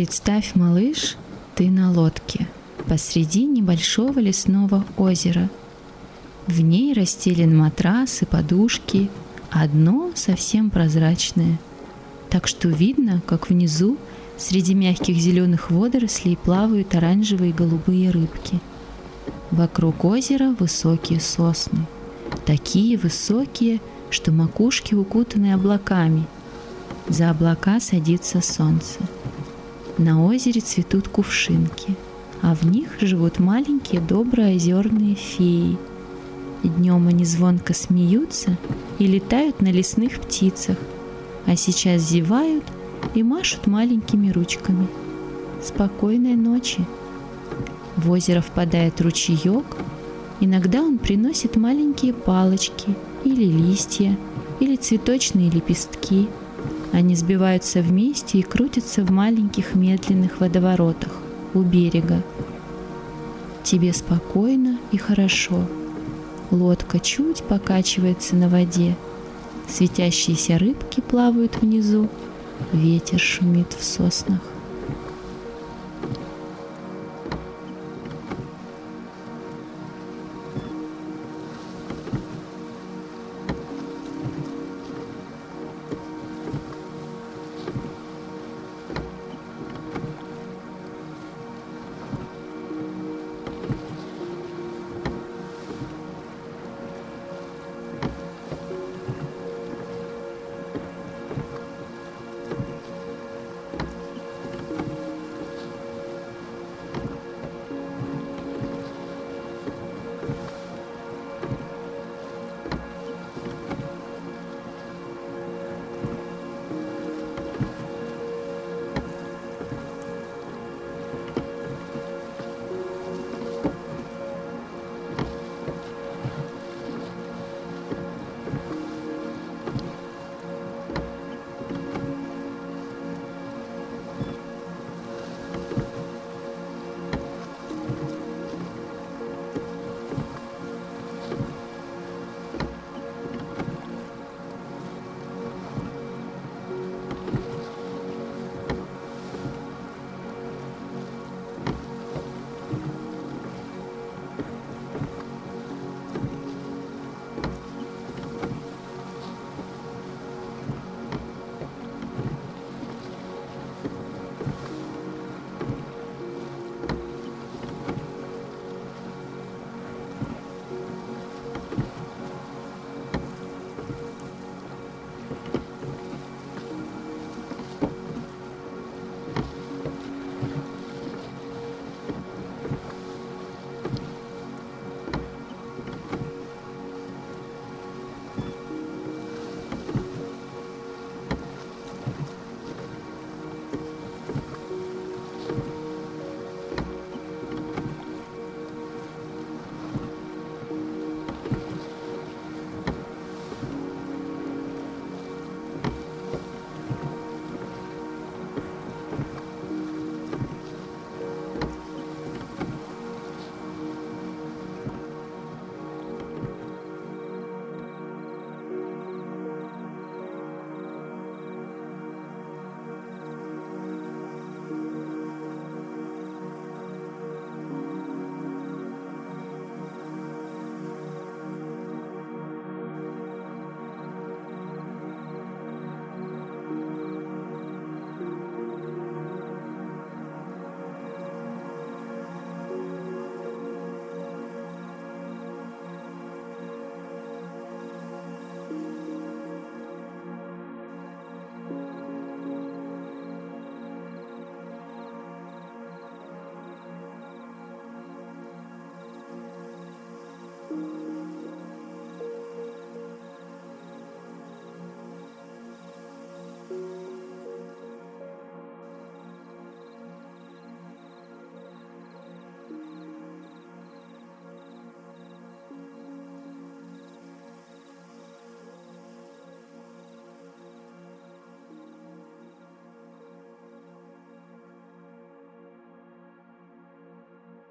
Представь, малыш, ты на лодке посреди небольшого лесного озера. В ней расстелен матрас и подушки, одно совсем прозрачное, так что видно, как внизу среди мягких зеленых водорослей плавают оранжевые и голубые рыбки. Вокруг озера высокие сосны, такие высокие, что макушки укутаны облаками. За облака садится солнце. На озере цветут кувшинки, а в них живут маленькие добрые озерные феи. Днем они звонко смеются и летают на лесных птицах, а сейчас зевают и машут маленькими ручками. Спокойной ночи. В озеро впадает ручеек, иногда он приносит маленькие палочки или листья, или цветочные лепестки – они сбиваются вместе и крутятся в маленьких медленных водоворотах у берега. Тебе спокойно и хорошо. Лодка чуть покачивается на воде. Светящиеся рыбки плавают внизу. Ветер шумит в соснах.